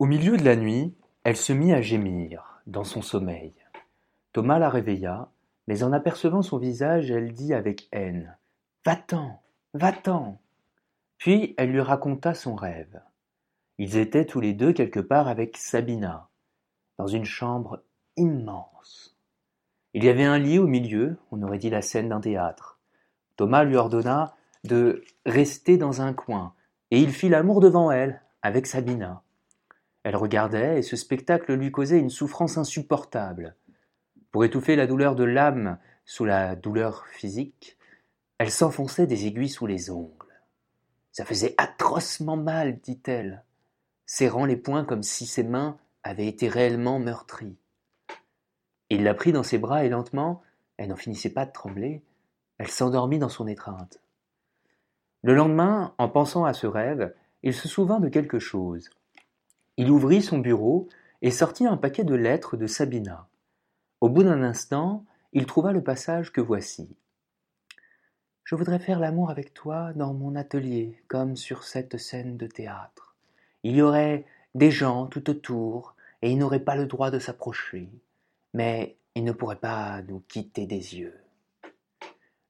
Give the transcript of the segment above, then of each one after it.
Au milieu de la nuit, elle se mit à gémir, dans son sommeil. Thomas la réveilla, mais en apercevant son visage, elle dit avec haine. Va-t'en. Va-t'en. Puis elle lui raconta son rêve. Ils étaient tous les deux quelque part avec Sabina, dans une chambre immense. Il y avait un lit au milieu, on aurait dit la scène d'un théâtre. Thomas lui ordonna de rester dans un coin, et il fit l'amour devant elle, avec Sabina. Elle regardait, et ce spectacle lui causait une souffrance insupportable. Pour étouffer la douleur de l'âme sous la douleur physique, elle s'enfonçait des aiguilles sous les ongles. Ça faisait atrocement mal, dit-elle, serrant les poings comme si ses mains avaient été réellement meurtries. Il la prit dans ses bras et lentement, elle n'en finissait pas de trembler, elle s'endormit dans son étreinte. Le lendemain, en pensant à ce rêve, il se souvint de quelque chose. Il ouvrit son bureau et sortit un paquet de lettres de Sabina. Au bout d'un instant, il trouva le passage que voici. Je voudrais faire l'amour avec toi dans mon atelier, comme sur cette scène de théâtre. Il y aurait des gens tout autour, et ils n'auraient pas le droit de s'approcher, mais ils ne pourraient pas nous quitter des yeux.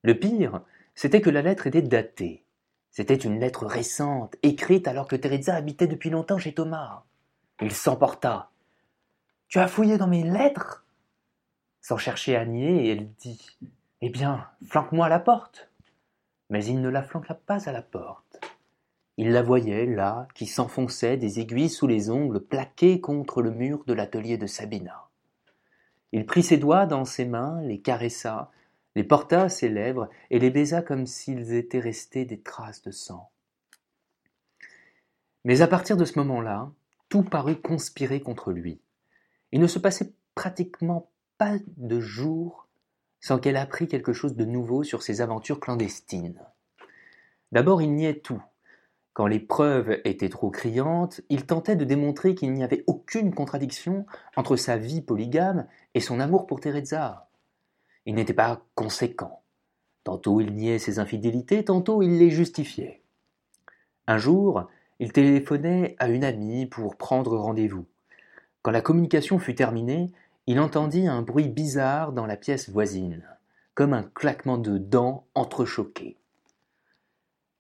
Le pire, c'était que la lettre était datée. C'était une lettre récente, écrite alors que Teresa habitait depuis longtemps chez Thomas. Il s'emporta. Tu as fouillé dans mes lettres? Sans chercher à nier, elle dit Eh bien, flanque-moi à la porte. Mais il ne la flanqua pas à la porte. Il la voyait là, qui s'enfonçait des aiguilles sous les ongles plaquées contre le mur de l'atelier de Sabina. Il prit ses doigts dans ses mains, les caressa, les porta à ses lèvres et les baisa comme s'ils étaient restés des traces de sang. Mais à partir de ce moment-là, tout parut conspirer contre lui. Il ne se passait pratiquement pas de jour sans qu'elle apprît quelque chose de nouveau sur ses aventures clandestines. D'abord il niait tout. Quand les preuves étaient trop criantes, il tentait de démontrer qu'il n'y avait aucune contradiction entre sa vie polygame et son amour pour Teresa. Il n'était pas conséquent. Tantôt il niait ses infidélités, tantôt il les justifiait. Un jour, il téléphonait à une amie pour prendre rendez-vous. Quand la communication fut terminée, il entendit un bruit bizarre dans la pièce voisine, comme un claquement de dents entrechoquées.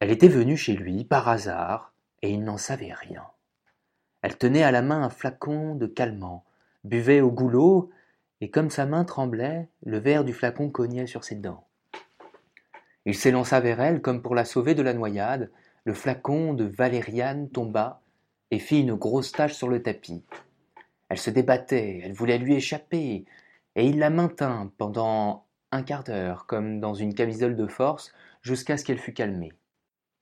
Elle était venue chez lui par hasard, et il n'en savait rien. Elle tenait à la main un flacon de calmant, buvait au goulot et comme sa main tremblait, le verre du flacon cognait sur ses dents. Il s'élança vers elle comme pour la sauver de la noyade, le flacon de valériane tomba et fit une grosse tache sur le tapis. Elle se débattait, elle voulait lui échapper, et il la maintint pendant un quart d'heure, comme dans une camisole de force, jusqu'à ce qu'elle fût calmée.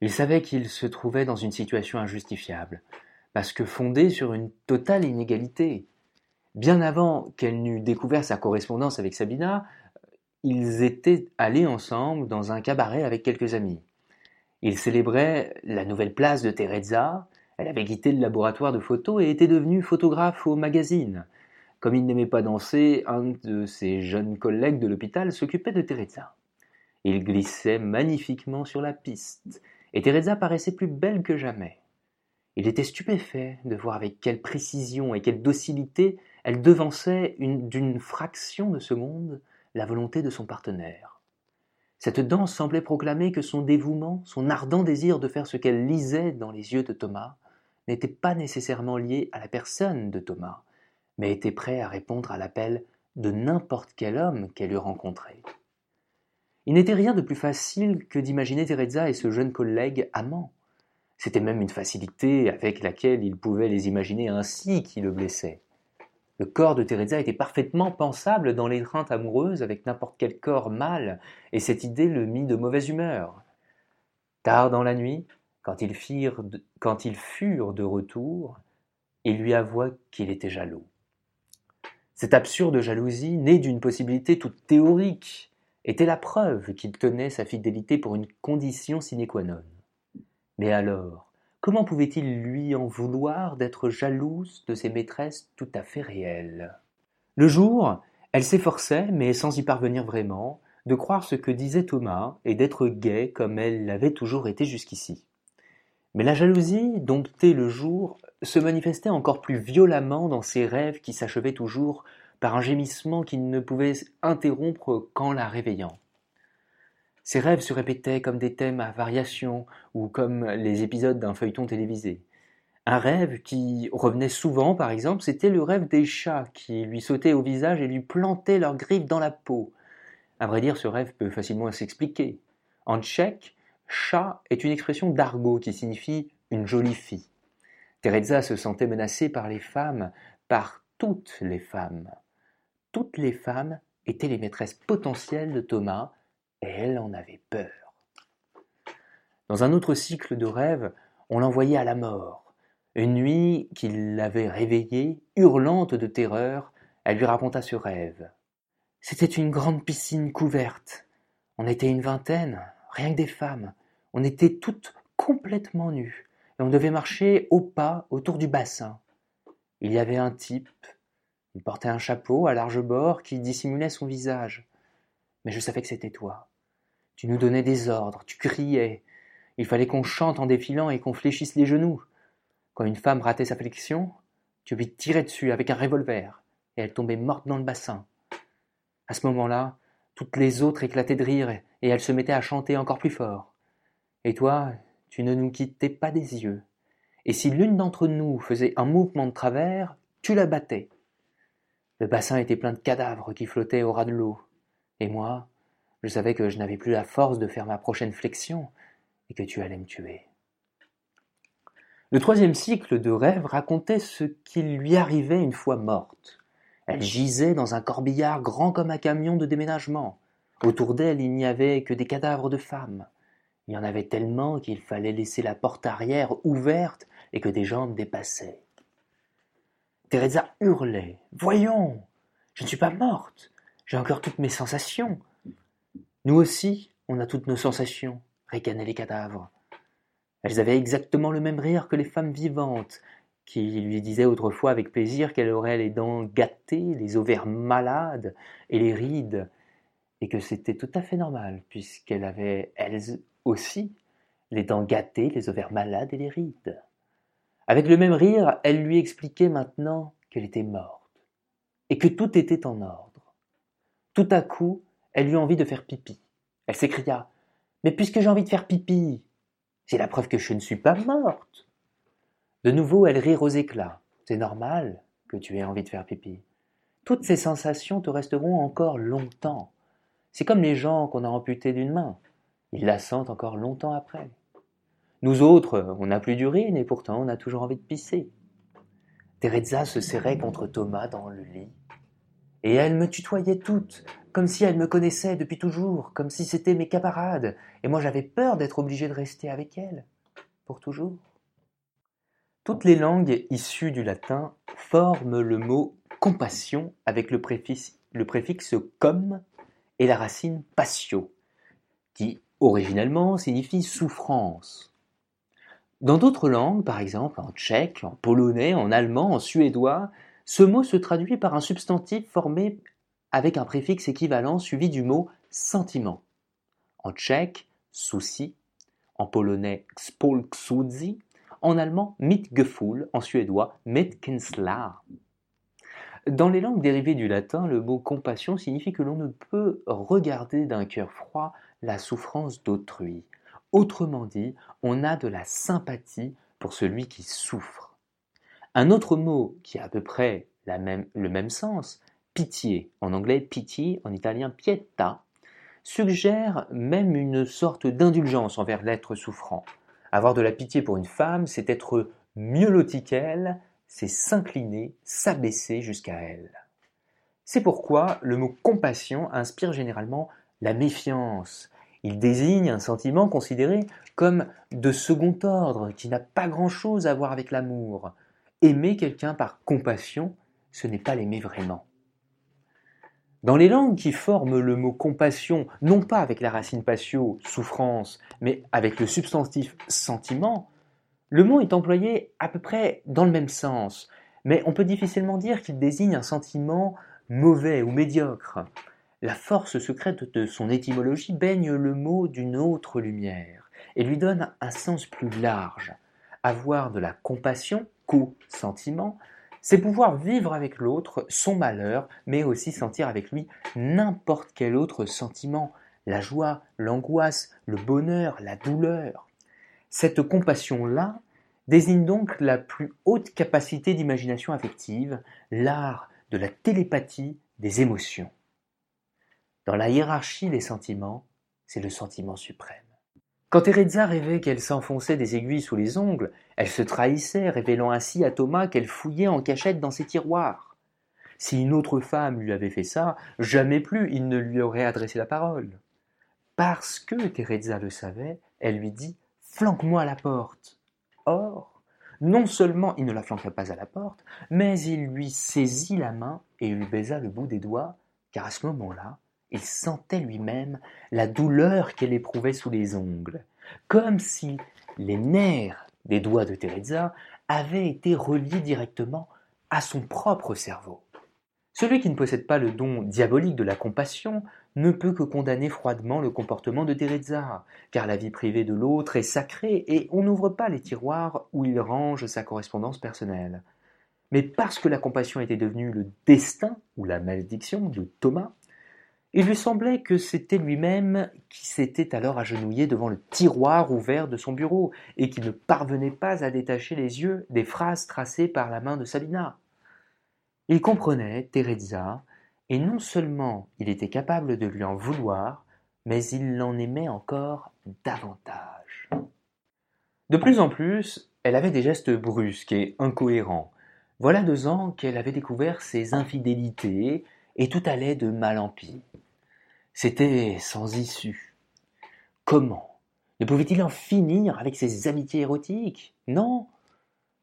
Il savait qu'il se trouvait dans une situation injustifiable, parce que fondée sur une totale inégalité. Bien avant qu'elle n'eût découvert sa correspondance avec Sabina, ils étaient allés ensemble dans un cabaret avec quelques amis. Ils célébraient la nouvelle place de Teresa, elle avait quitté le laboratoire de photo et était devenue photographe au magazine. Comme il n'aimait pas danser, un de ses jeunes collègues de l'hôpital s'occupait de Teresa. Il glissait magnifiquement sur la piste, et Teresa paraissait plus belle que jamais. Il était stupéfait de voir avec quelle précision et quelle docilité elle devançait d'une fraction de seconde la volonté de son partenaire. Cette danse semblait proclamer que son dévouement, son ardent désir de faire ce qu'elle lisait dans les yeux de Thomas, n'était pas nécessairement lié à la personne de Thomas, mais était prêt à répondre à l'appel de n'importe quel homme qu'elle eût rencontré. Il n'était rien de plus facile que d'imaginer Teresa et ce jeune collègue amant. C'était même une facilité avec laquelle il pouvait les imaginer ainsi qui le blessaient. Le corps de Teresa était parfaitement pensable dans l'étreinte amoureuse avec n'importe quel corps mâle, et cette idée le mit de mauvaise humeur. Tard dans la nuit, quand ils, quand ils furent de retour, il lui avoua qu'il était jaloux. Cette absurde jalousie, née d'une possibilité toute théorique, était la preuve qu'il tenait sa fidélité pour une condition sine qua non. Mais alors, Comment pouvait-il lui en vouloir d'être jalouse de ses maîtresses tout à fait réelles? Le jour, elle s'efforçait, mais sans y parvenir vraiment, de croire ce que disait Thomas et d'être gaie comme elle l'avait toujours été jusqu'ici. Mais la jalousie, domptée le jour, se manifestait encore plus violemment dans ses rêves qui s'achevaient toujours par un gémissement qui ne pouvait interrompre qu'en la réveillant. Ses rêves se répétaient comme des thèmes à variations ou comme les épisodes d'un feuilleton télévisé. Un rêve qui revenait souvent, par exemple, c'était le rêve des chats qui lui sautaient au visage et lui plantaient leurs griffes dans la peau. À vrai dire, ce rêve peut facilement s'expliquer. En tchèque, chat est une expression d'argot qui signifie une jolie fille. Teresa se sentait menacée par les femmes, par toutes les femmes. Toutes les femmes étaient les maîtresses potentielles de Thomas, et elle en avait peur. Dans un autre cycle de rêve, on l'envoyait à la mort. Une nuit qu'il l'avait réveillée, hurlante de terreur, elle lui raconta ce rêve. C'était une grande piscine couverte. On était une vingtaine, rien que des femmes. On était toutes complètement nues, et on devait marcher au pas autour du bassin. Il y avait un type, il portait un chapeau à large bord qui dissimulait son visage. Mais je savais que c'était toi. Tu nous donnais des ordres, tu criais. Il fallait qu'on chante en défilant et qu'on fléchisse les genoux. Quand une femme ratait sa flexion, tu lui tirais dessus avec un revolver, et elle tombait morte dans le bassin. À ce moment-là, toutes les autres éclataient de rire, et elles se mettaient à chanter encore plus fort. Et toi, tu ne nous quittais pas des yeux. Et si l'une d'entre nous faisait un mouvement de travers, tu la battais. Le bassin était plein de cadavres qui flottaient au ras de l'eau. Et moi, je savais que je n'avais plus la force de faire ma prochaine flexion et que tu allais me tuer. Le troisième cycle de rêve racontait ce qui lui arrivait une fois morte. Elle gisait dans un corbillard grand comme un camion de déménagement. Autour d'elle, il n'y avait que des cadavres de femmes. Il y en avait tellement qu'il fallait laisser la porte arrière ouverte et que des jambes dépassaient. Teresa hurlait. Voyons. Je ne suis pas morte. J'ai encore toutes mes sensations. Nous aussi, on a toutes nos sensations, ricanaient les cadavres. Elles avaient exactement le même rire que les femmes vivantes, qui lui disaient autrefois avec plaisir qu'elle aurait les dents gâtées, les ovaires malades et les rides, et que c'était tout à fait normal, puisqu'elle avait, elles aussi, les dents gâtées, les ovaires malades et les rides. Avec le même rire, elle lui expliquait maintenant qu'elle était morte, et que tout était en ordre. Tout à coup, elle eut envie de faire pipi. Elle s'écria Mais puisque j'ai envie de faire pipi, c'est la preuve que je ne suis pas morte. De nouveau, elle rit aux éclats. C'est normal que tu aies envie de faire pipi. Toutes ces sensations te resteront encore longtemps. C'est comme les gens qu'on a amputés d'une main. Ils la sentent encore longtemps après. Nous autres, on n'a plus d'urine et pourtant on a toujours envie de pisser. Teresa se serrait contre Thomas dans le lit et elle me tutoyait toutes, comme si elle me connaissait depuis toujours, comme si c'était mes camarades, et moi j'avais peur d'être obligé de rester avec elle, pour toujours. Toutes les langues issues du latin forment le mot compassion avec le préfixe, le com et la racine patio, qui originellement signifie souffrance. Dans d'autres langues, par exemple en tchèque, en polonais, en allemand, en suédois, ce mot se traduit par un substantif formé avec un préfixe équivalent suivi du mot sentiment. En tchèque, souci, en polonais spolksudzi, en allemand mitgefühl, en suédois mitkinsla. Dans les langues dérivées du latin, le mot compassion signifie que l'on ne peut regarder d'un cœur froid la souffrance d'autrui. Autrement dit, on a de la sympathie pour celui qui souffre. Un autre mot qui a à peu près le même sens, pitié, en anglais pitié, en italien pietà, suggère même une sorte d'indulgence envers l'être souffrant. Avoir de la pitié pour une femme, c'est être mieux loti qu'elle, c'est s'incliner, s'abaisser jusqu'à elle. C'est pourquoi le mot compassion inspire généralement la méfiance. Il désigne un sentiment considéré comme de second ordre, qui n'a pas grand-chose à voir avec l'amour. Aimer quelqu'un par compassion, ce n'est pas l'aimer vraiment. Dans les langues qui forment le mot compassion, non pas avec la racine patio, souffrance, mais avec le substantif sentiment, le mot est employé à peu près dans le même sens, mais on peut difficilement dire qu'il désigne un sentiment mauvais ou médiocre. La force secrète de son étymologie baigne le mot d'une autre lumière et lui donne un sens plus large, avoir de la compassion, co-sentiment, c'est pouvoir vivre avec l'autre son malheur, mais aussi sentir avec lui n'importe quel autre sentiment, la joie, l'angoisse, le bonheur, la douleur. Cette compassion-là désigne donc la plus haute capacité d'imagination affective, l'art de la télépathie des émotions. Dans la hiérarchie des sentiments, c'est le sentiment suprême. Quand Teresa rêvait qu'elle s'enfonçait des aiguilles sous les ongles, elle se trahissait, révélant ainsi à Thomas qu'elle fouillait en cachette dans ses tiroirs. Si une autre femme lui avait fait ça, jamais plus il ne lui aurait adressé la parole. Parce que Teresa le savait, elle lui dit Flanque-moi à la porte. Or, non seulement il ne la flanquait pas à la porte, mais il lui saisit la main et lui baisa le bout des doigts, car à ce moment-là, il sentait lui-même la douleur qu'elle éprouvait sous les ongles, comme si les nerfs des doigts de Teresa avaient été reliés directement à son propre cerveau. Celui qui ne possède pas le don diabolique de la compassion ne peut que condamner froidement le comportement de Teresa, car la vie privée de l'autre est sacrée et on n'ouvre pas les tiroirs où il range sa correspondance personnelle. Mais parce que la compassion était devenue le destin ou la malédiction de Thomas, il lui semblait que c'était lui-même qui s'était alors agenouillé devant le tiroir ouvert de son bureau, et qui ne parvenait pas à détacher les yeux des phrases tracées par la main de Sabina. Il comprenait Teresa, et non seulement il était capable de lui en vouloir, mais il l'en aimait encore davantage. De plus en plus, elle avait des gestes brusques et incohérents. Voilà deux ans qu'elle avait découvert ses infidélités, et tout allait de mal en pis. C'était sans issue. Comment Ne pouvait-il en finir avec ses amitiés érotiques? Non,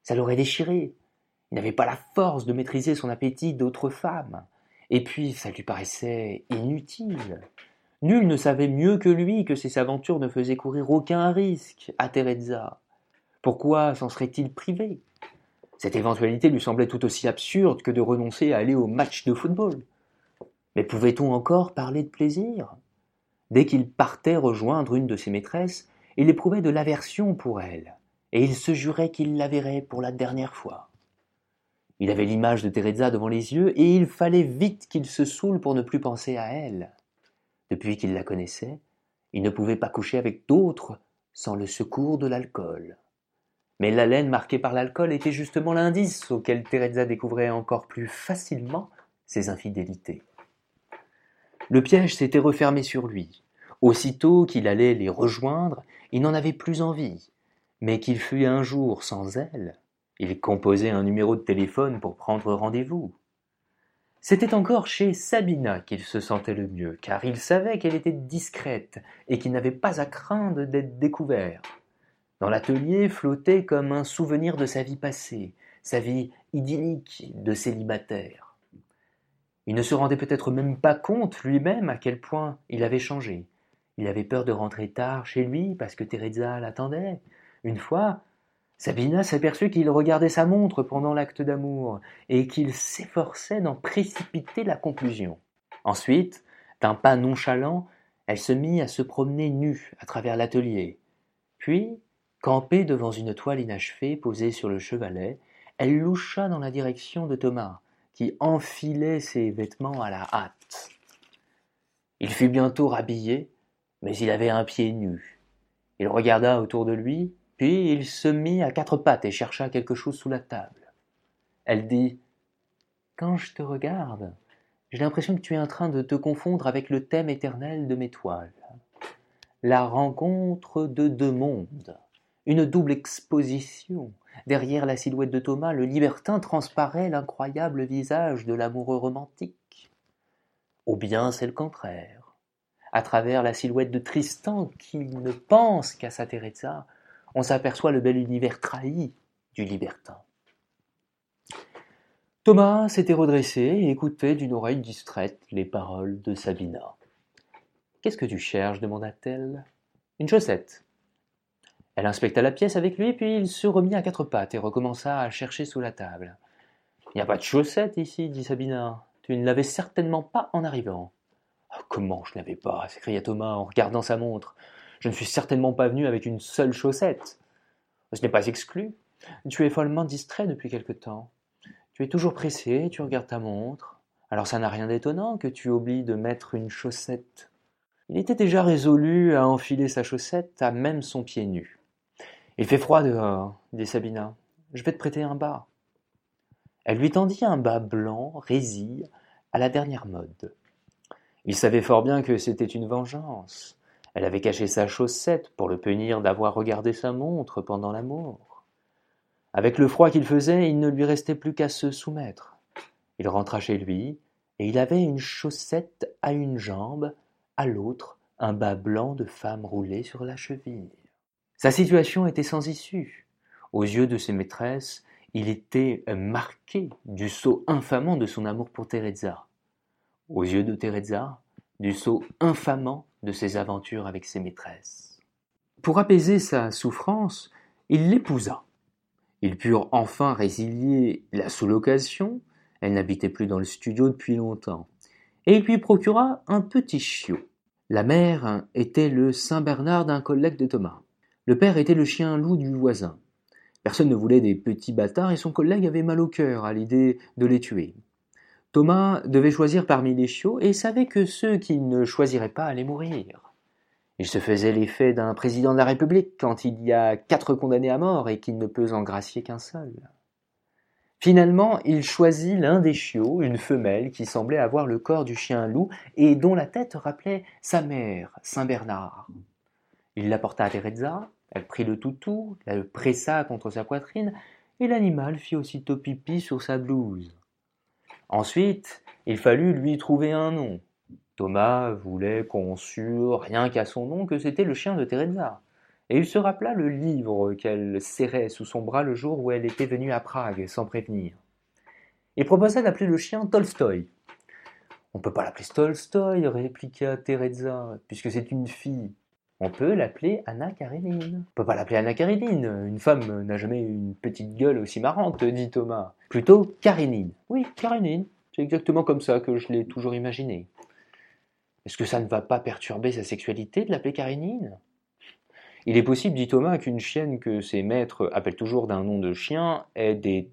ça l'aurait déchiré. Il n'avait pas la force de maîtriser son appétit d'autres femmes. Et puis, ça lui paraissait inutile. Nul ne savait mieux que lui que ces aventures ne faisaient courir aucun risque à Teresa. Pourquoi s'en serait-il privé? Cette éventualité lui semblait tout aussi absurde que de renoncer à aller au match de football. Mais pouvait-on encore parler de plaisir? Dès qu'il partait rejoindre une de ses maîtresses, il éprouvait de l'aversion pour elle, et il se jurait qu'il la verrait pour la dernière fois. Il avait l'image de Teresa devant les yeux, et il fallait vite qu'il se saoule pour ne plus penser à elle. Depuis qu'il la connaissait, il ne pouvait pas coucher avec d'autres sans le secours de l'alcool. Mais l'haleine marquée par l'alcool était justement l'indice auquel Teresa découvrait encore plus facilement ses infidélités. Le piège s'était refermé sur lui. Aussitôt qu'il allait les rejoindre, il n'en avait plus envie. Mais qu'il fût un jour sans elle, il composait un numéro de téléphone pour prendre rendez-vous. C'était encore chez Sabina qu'il se sentait le mieux, car il savait qu'elle était discrète et qu'il n'avait pas à craindre d'être découvert. Dans l'atelier flottait comme un souvenir de sa vie passée, sa vie idyllique de célibataire. Il ne se rendait peut-être même pas compte lui-même à quel point il avait changé. Il avait peur de rentrer tard chez lui parce que Teresa l'attendait. Une fois, Sabina s'aperçut qu'il regardait sa montre pendant l'acte d'amour et qu'il s'efforçait d'en précipiter la conclusion. Ensuite, d'un pas nonchalant, elle se mit à se promener nue à travers l'atelier. Puis, campée devant une toile inachevée posée sur le chevalet, elle loucha dans la direction de Thomas, qui enfilait ses vêtements à la hâte. Il fut bientôt rhabillé, mais il avait un pied nu. Il regarda autour de lui, puis il se mit à quatre pattes et chercha quelque chose sous la table. Elle dit Quand je te regarde, j'ai l'impression que tu es en train de te confondre avec le thème éternel de mes toiles. La rencontre de deux mondes, une double exposition, Derrière la silhouette de Thomas, le libertin transparaît l'incroyable visage de l'amoureux romantique. Ou bien c'est le contraire. À travers la silhouette de Tristan, qui ne pense qu'à sa Teresa, on s'aperçoit le bel univers trahi du libertin. Thomas s'était redressé et écoutait d'une oreille distraite les paroles de Sabina. Qu'est-ce que tu cherches? demanda-t-elle. Une chaussette, elle inspecta la pièce avec lui, puis il se remit à quatre pattes et recommença à chercher sous la table. Il n'y a pas de chaussettes ici, dit Sabina. Tu ne l'avais certainement pas en arrivant. Ah, comment je ne l'avais pas s'écria Thomas en regardant sa montre. Je ne suis certainement pas venu avec une seule chaussette. Ce n'est pas exclu. Tu es follement distrait depuis quelque temps. Tu es toujours pressé, tu regardes ta montre. Alors ça n'a rien d'étonnant que tu oublies de mettre une chaussette. Il était déjà résolu à enfiler sa chaussette à même son pied nu. Il fait froid dehors, dit Sabina. Je vais te prêter un bas. Elle lui tendit un bas blanc, résille, à la dernière mode. Il savait fort bien que c'était une vengeance. Elle avait caché sa chaussette pour le punir d'avoir regardé sa montre pendant l'amour. Avec le froid qu'il faisait, il ne lui restait plus qu'à se soumettre. Il rentra chez lui, et il avait une chaussette à une jambe, à l'autre un bas blanc de femme roulé sur la cheville. Sa situation était sans issue. Aux yeux de ses maîtresses, il était marqué du sceau infamant de son amour pour Teresa. Aux yeux de Teresa, du sceau infamant de ses aventures avec ses maîtresses. Pour apaiser sa souffrance, il l'épousa. Ils purent enfin résilier la sous-location, elle n'habitait plus dans le studio depuis longtemps, et il lui procura un petit chiot. La mère était le Saint-Bernard d'un collègue de Thomas. Le père était le chien loup du voisin. Personne ne voulait des petits bâtards et son collègue avait mal au cœur à l'idée de les tuer. Thomas devait choisir parmi les chiots et savait que ceux qu'il ne choisirait pas allaient mourir. Il se faisait l'effet d'un président de la République quand il y a quatre condamnés à mort et qu'il ne peut en gracier qu'un seul. Finalement, il choisit l'un des chiots, une femelle qui semblait avoir le corps du chien loup et dont la tête rappelait sa mère, Saint Bernard. Il l'apporta à Teresa, elle prit le toutou, la pressa contre sa poitrine, et l'animal fit aussitôt pipi sur sa blouse. Ensuite, il fallut lui trouver un nom. Thomas voulait qu'on sût rien qu'à son nom que c'était le chien de Teresa et il se rappela le livre qu'elle serrait sous son bras le jour où elle était venue à Prague sans prévenir. Il proposa d'appeler le chien Tolstoï. On ne peut pas l'appeler Tolstoï, répliqua Teresa, puisque c'est une fille. On peut l'appeler Anna Karenine. On peut pas l'appeler Anna Karenine. Une femme n'a jamais une petite gueule aussi marrante, dit Thomas. Plutôt Karenine. Oui, Karenine. C'est exactement comme ça que je l'ai toujours imaginé. Est-ce que ça ne va pas perturber sa sexualité de l'appeler Karenine il est possible, dit Thomas, qu'une chienne que ses maîtres appellent toujours d'un nom de chien ait des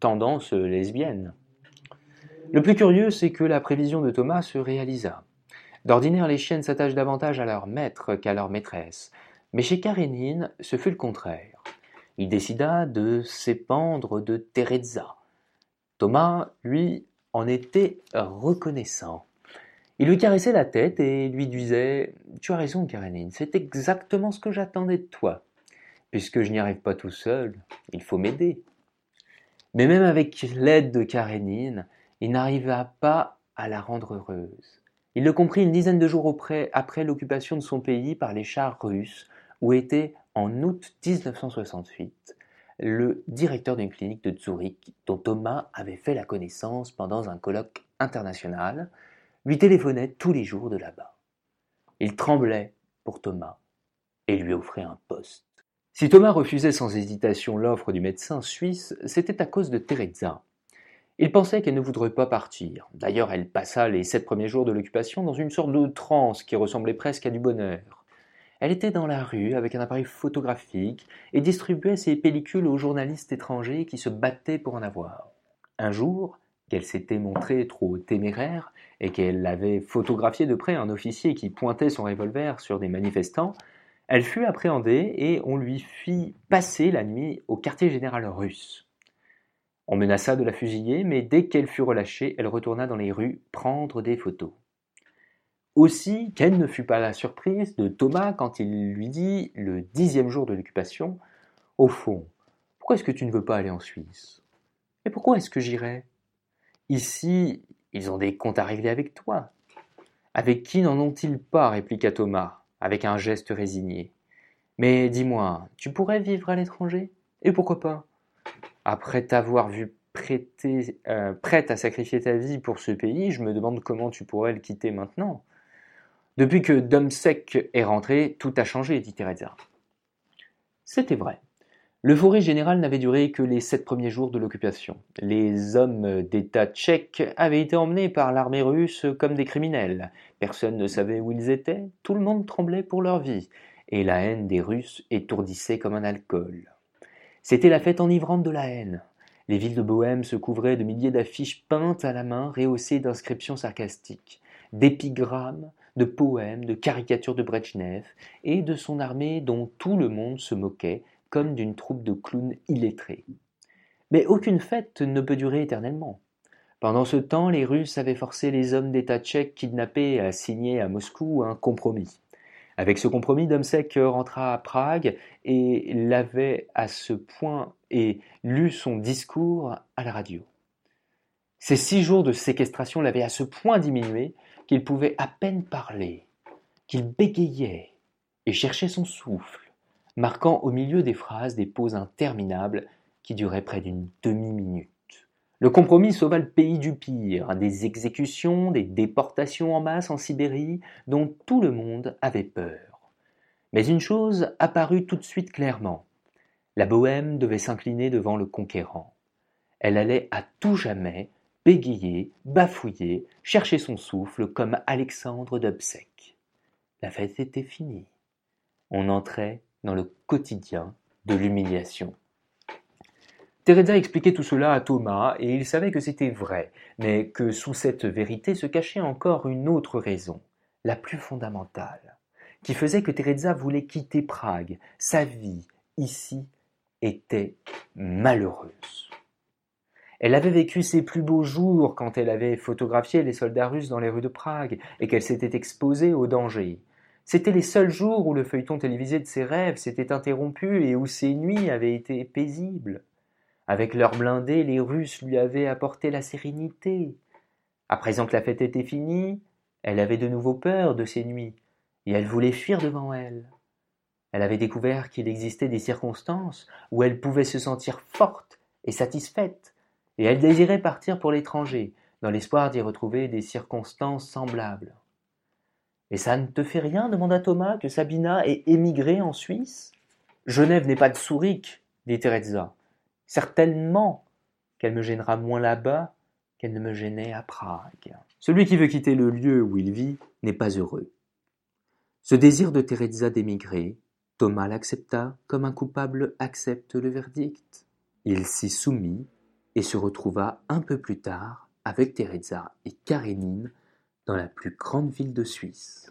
tendances lesbiennes. Le plus curieux, c'est que la prévision de Thomas se réalisa. D'ordinaire, les chiennes s'attachent davantage à leur maître qu'à leur maîtresse, mais chez Karénine, ce fut le contraire. Il décida de s'épandre de Teresa. Thomas, lui, en était reconnaissant. Il lui caressait la tête et lui disait Tu as raison, Karénine, c'est exactement ce que j'attendais de toi. Puisque je n'y arrive pas tout seul, il faut m'aider. Mais même avec l'aide de Karénine, il n'arriva pas à la rendre heureuse. Il le comprit une dizaine de jours après l'occupation de son pays par les chars russes, où était, en août 1968, le directeur d'une clinique de Zurich dont Thomas avait fait la connaissance pendant un colloque international, lui téléphonait tous les jours de là-bas. Il tremblait pour Thomas et lui offrait un poste. Si Thomas refusait sans hésitation l'offre du médecin suisse, c'était à cause de Teresa. Il pensait qu'elle ne voudrait pas partir. D'ailleurs, elle passa les sept premiers jours de l'occupation dans une sorte de transe qui ressemblait presque à du bonheur. Elle était dans la rue avec un appareil photographique et distribuait ses pellicules aux journalistes étrangers qui se battaient pour en avoir. Un jour, qu'elle s'était montrée trop téméraire et qu'elle avait photographié de près un officier qui pointait son revolver sur des manifestants, elle fut appréhendée et on lui fit passer la nuit au quartier général russe. On menaça de la fusiller, mais dès qu'elle fut relâchée, elle retourna dans les rues prendre des photos. Aussi, quelle ne fut pas la surprise de Thomas quand il lui dit, le dixième jour de l'occupation, Au fond, pourquoi est-ce que tu ne veux pas aller en Suisse? Et pourquoi est-ce que j'irais? Ici, ils ont des comptes à régler avec toi. Avec qui n'en ont-ils pas répliqua Thomas, avec un geste résigné. Mais dis-moi, tu pourrais vivre à l'étranger? Et pourquoi pas? Après t'avoir vu euh, prête à sacrifier ta vie pour ce pays, je me demande comment tu pourrais le quitter maintenant. Depuis que Domsec est rentré, tout a changé, dit Teresa. C'était vrai. L'euphorie générale n'avait duré que les sept premiers jours de l'occupation. Les hommes d'État tchèques avaient été emmenés par l'armée russe comme des criminels. Personne ne savait où ils étaient, tout le monde tremblait pour leur vie. et la haine des Russes étourdissait comme un alcool. C'était la fête enivrante de la haine. Les villes de Bohême se couvraient de milliers d'affiches peintes à la main, rehaussées d'inscriptions sarcastiques, d'épigrammes, de poèmes, de caricatures de Brejnev, et de son armée dont tout le monde se moquait, comme d'une troupe de clowns illettrés. Mais aucune fête ne peut durer éternellement. Pendant ce temps, les Russes avaient forcé les hommes d'État tchèques kidnappés à signer à Moscou un compromis. Avec ce compromis, Domsek rentra à Prague et l'avait à ce point et lut son discours à la radio. Ces six jours de séquestration l'avaient à ce point diminué qu'il pouvait à peine parler, qu'il bégayait et cherchait son souffle, marquant au milieu des phrases des pauses interminables qui duraient près d'une demi-minute. Le compromis sauva le pays du pire, des exécutions, des déportations en masse en Sibérie, dont tout le monde avait peur. Mais une chose apparut tout de suite clairement. La Bohême devait s'incliner devant le conquérant. Elle allait à tout jamais bégayer, bafouiller, chercher son souffle comme Alexandre Dubsec. La fête était finie. On entrait dans le quotidien de l'humiliation. Teresa expliquait tout cela à Thomas, et il savait que c'était vrai, mais que sous cette vérité se cachait encore une autre raison, la plus fondamentale, qui faisait que Teresa voulait quitter Prague. Sa vie, ici, était malheureuse. Elle avait vécu ses plus beaux jours quand elle avait photographié les soldats russes dans les rues de Prague et qu'elle s'était exposée au danger. C'étaient les seuls jours où le feuilleton télévisé de ses rêves s'était interrompu et où ses nuits avaient été paisibles. Avec leurs blindés, les Russes lui avaient apporté la sérénité. À présent que la fête était finie, elle avait de nouveau peur de ces nuits, et elle voulait fuir devant elle. Elle avait découvert qu'il existait des circonstances où elle pouvait se sentir forte et satisfaite, et elle désirait partir pour l'étranger, dans l'espoir d'y retrouver des circonstances semblables. Et ça ne te fait rien? demanda Thomas que Sabina ait émigré en Suisse Genève n'est pas de Souric, dit Teresa. Certainement qu'elle me gênera moins là-bas qu'elle ne me gênait à Prague. Celui qui veut quitter le lieu où il vit n'est pas heureux. Ce désir de Teresa d'émigrer, Thomas l'accepta comme un coupable accepte le verdict. Il s'y soumit et se retrouva un peu plus tard avec Teresa et Karénine dans la plus grande ville de Suisse.